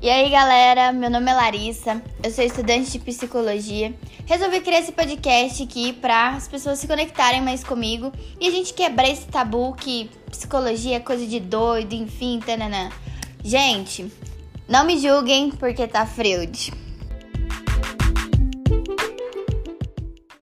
E aí, galera, meu nome é Larissa, eu sou estudante de psicologia. Resolvi criar esse podcast aqui para as pessoas se conectarem mais comigo e a gente quebrar esse tabu que psicologia é coisa de doido, enfim, tananã. Gente, não me julguem porque tá freude.